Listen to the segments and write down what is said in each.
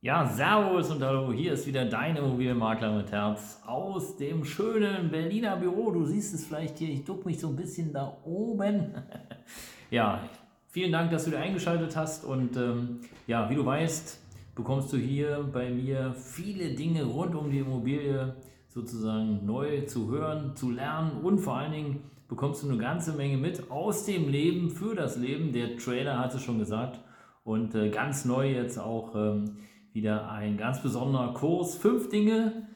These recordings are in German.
Ja, Servus und Hallo, hier ist wieder dein Immobilienmakler mit Herz aus dem schönen Berliner Büro. Du siehst es vielleicht hier, ich duck mich so ein bisschen da oben. ja, vielen Dank, dass du dir eingeschaltet hast und ähm, ja, wie du weißt, bekommst du hier bei mir viele Dinge rund um die Immobilie sozusagen neu zu hören, zu lernen und vor allen Dingen bekommst du eine ganze Menge mit aus dem Leben für das Leben. Der Trailer hat es schon gesagt und äh, ganz neu jetzt auch. Ähm, wieder ein ganz besonderer Kurs. Fünf Dinge,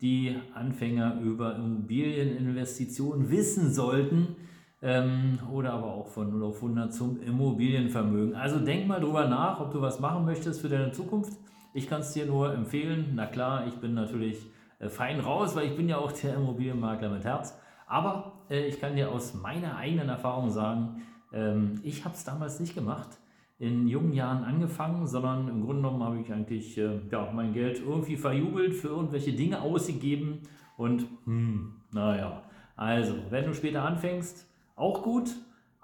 die Anfänger über Immobilieninvestitionen wissen sollten ähm, oder aber auch von 0 auf 100 zum Immobilienvermögen. Also denk mal drüber nach, ob du was machen möchtest für deine Zukunft. Ich kann es dir nur empfehlen. Na klar, ich bin natürlich äh, fein raus, weil ich bin ja auch der Immobilienmakler mit Herz. Aber äh, ich kann dir aus meiner eigenen Erfahrung sagen, ähm, ich habe es damals nicht gemacht in jungen Jahren angefangen, sondern im Grunde genommen habe ich eigentlich äh, ja, mein Geld irgendwie verjubelt, für irgendwelche Dinge ausgegeben und hm, naja, also wenn du später anfängst, auch gut,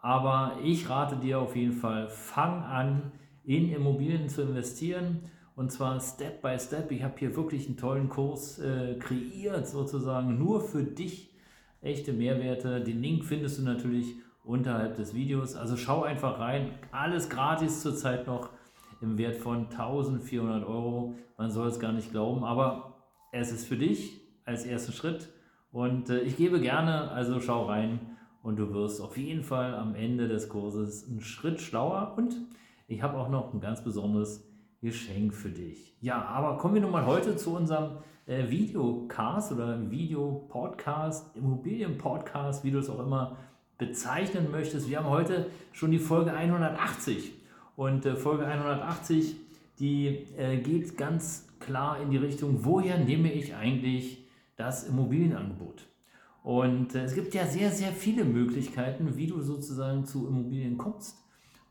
aber ich rate dir auf jeden Fall, fang an, in Immobilien zu investieren und zwar Step by Step. Ich habe hier wirklich einen tollen Kurs äh, kreiert, sozusagen nur für dich. Echte Mehrwerte. Den Link findest du natürlich unterhalb des Videos. Also schau einfach rein. Alles gratis zurzeit noch im Wert von 1400 Euro. Man soll es gar nicht glauben, aber es ist für dich als ersten Schritt. Und äh, ich gebe gerne, also schau rein und du wirst auf jeden Fall am Ende des Kurses einen Schritt schlauer. Und ich habe auch noch ein ganz besonderes Geschenk für dich. Ja, aber kommen wir nun mal heute zu unserem äh, Videocast oder Videopodcast, Immobilienpodcast, wie du es auch immer bezeichnen möchtest. Wir haben heute schon die Folge 180 und äh, Folge 180, die äh, geht ganz klar in die Richtung, woher nehme ich eigentlich das Immobilienangebot? Und äh, es gibt ja sehr, sehr viele Möglichkeiten, wie du sozusagen zu Immobilien kommst.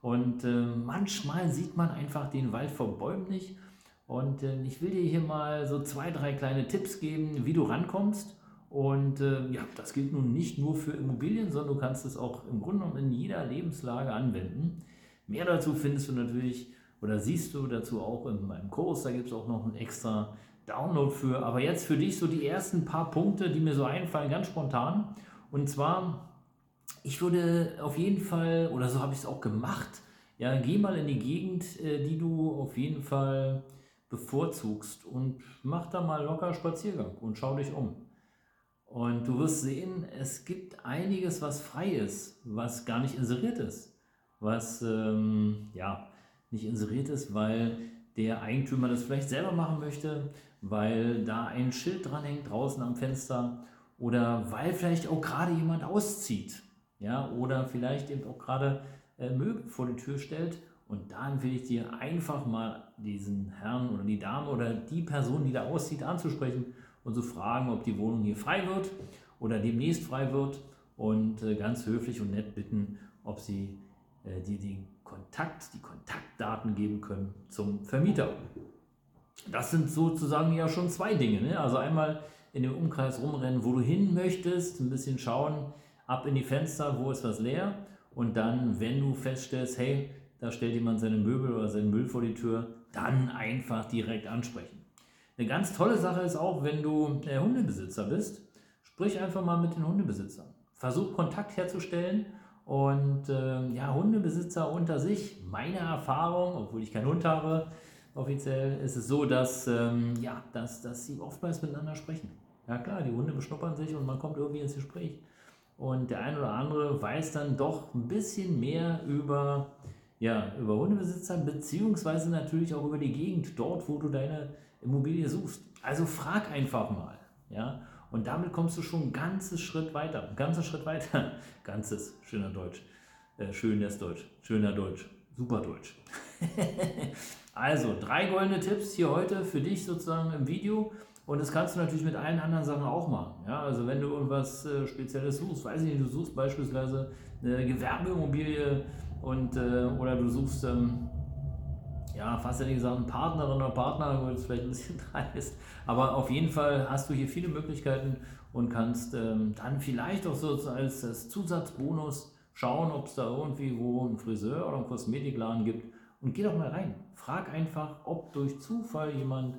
Und manchmal sieht man einfach den Wald vor Bäumen nicht. Und ich will dir hier mal so zwei, drei kleine Tipps geben, wie du rankommst und äh, ja, das gilt nun nicht nur für Immobilien, sondern du kannst es auch im Grunde genommen in jeder Lebenslage anwenden. Mehr dazu findest du natürlich oder siehst du dazu auch in meinem Kurs. Da gibt es auch noch einen extra Download für. Aber jetzt für dich so die ersten paar Punkte, die mir so einfallen, ganz spontan. Und zwar, ich würde auf jeden Fall, oder so habe ich es auch gemacht, ja, geh mal in die Gegend, äh, die du auf jeden Fall bevorzugst und mach da mal locker Spaziergang und schau dich um. Und du wirst sehen, es gibt einiges, was frei ist, was gar nicht inseriert ist. Was ähm, ja nicht inseriert ist, weil der Eigentümer das vielleicht selber machen möchte, weil da ein Schild dran hängt draußen am Fenster oder weil vielleicht auch gerade jemand auszieht. Ja, oder vielleicht eben auch gerade äh, Möbel vor die Tür stellt. Und da empfehle ich dir einfach mal diesen Herrn oder die Dame oder die Person, die da auszieht, anzusprechen und zu fragen, ob die Wohnung hier frei wird oder demnächst frei wird und äh, ganz höflich und nett bitten, ob sie äh, dir den Kontakt, die Kontaktdaten geben können zum Vermieter. Das sind sozusagen ja schon zwei Dinge. Ne? Also einmal in dem Umkreis rumrennen, wo du hin möchtest, ein bisschen schauen, ab in die Fenster, wo ist was leer und dann, wenn du feststellst, hey, da stellt jemand seine Möbel oder seinen Müll vor die Tür, dann einfach direkt ansprechen. Eine ganz tolle Sache ist auch, wenn du äh, Hundebesitzer bist, sprich einfach mal mit den Hundebesitzern. Versuch Kontakt herzustellen und äh, ja, Hundebesitzer unter sich, meine Erfahrung, obwohl ich keinen Hund habe, offiziell ist es so, dass, ähm, ja, dass, dass sie oftmals miteinander sprechen. Ja klar, die Hunde beschnuppern sich und man kommt irgendwie ins Gespräch. Und der ein oder andere weiß dann doch ein bisschen mehr über, ja, über Hundebesitzer, beziehungsweise natürlich auch über die Gegend, dort, wo du deine Immobilie suchst. Also frag einfach mal. Ja? Und damit kommst du schon einen ganzen Schritt weiter. Ein ganzer Schritt weiter. Ganzes, schöner Deutsch. Äh, schön das Deutsch. Schöner Deutsch. Super Deutsch. Also, drei goldene Tipps hier heute für dich sozusagen im Video. Und das kannst du natürlich mit allen anderen Sachen auch machen. Ja, also wenn du irgendwas äh, Spezielles suchst, weiß ich nicht, du suchst beispielsweise eine Gewerbeimmobilie und, äh, oder du suchst, ähm, ja, fast hätte ich gesagt, einen Partnerin oder Partner, wo es vielleicht ein bisschen dran ist. Aber auf jeden Fall hast du hier viele Möglichkeiten und kannst ähm, dann vielleicht auch so als, als Zusatzbonus schauen, ob es da irgendwie wo einen Friseur oder einen Kosmetikladen gibt. Und geh doch mal rein. Frag einfach, ob durch Zufall jemand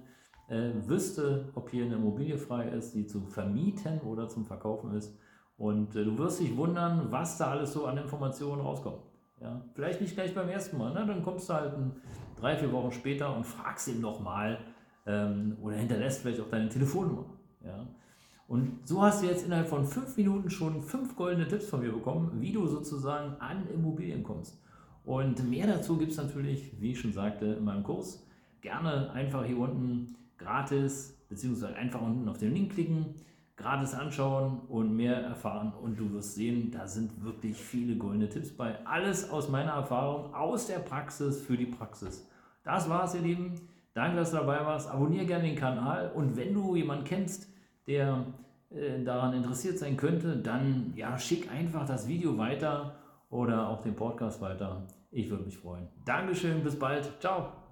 äh, wüsste, ob hier eine Immobilie frei ist, die zu vermieten oder zum Verkaufen ist. Und äh, du wirst dich wundern, was da alles so an Informationen rauskommt. Ja? Vielleicht nicht gleich beim ersten Mal, ne? dann kommst du halt ein, drei, vier Wochen später und fragst ihn nochmal ähm, oder hinterlässt vielleicht auch deine Telefonnummer. Ja? Und so hast du jetzt innerhalb von fünf Minuten schon fünf goldene Tipps von mir bekommen, wie du sozusagen an Immobilien kommst. Und mehr dazu gibt es natürlich, wie ich schon sagte, in meinem Kurs. Gerne einfach hier unten gratis, beziehungsweise einfach unten auf den Link klicken, gratis anschauen und mehr erfahren. Und du wirst sehen, da sind wirklich viele goldene Tipps bei. Alles aus meiner Erfahrung, aus der Praxis für die Praxis. Das war's, ihr Lieben. Danke, dass du dabei warst. Abonniere gerne den Kanal. Und wenn du jemanden kennst, der äh, daran interessiert sein könnte, dann ja, schick einfach das Video weiter oder auch den Podcast weiter. Ich würde mich freuen. Dankeschön, bis bald. Ciao.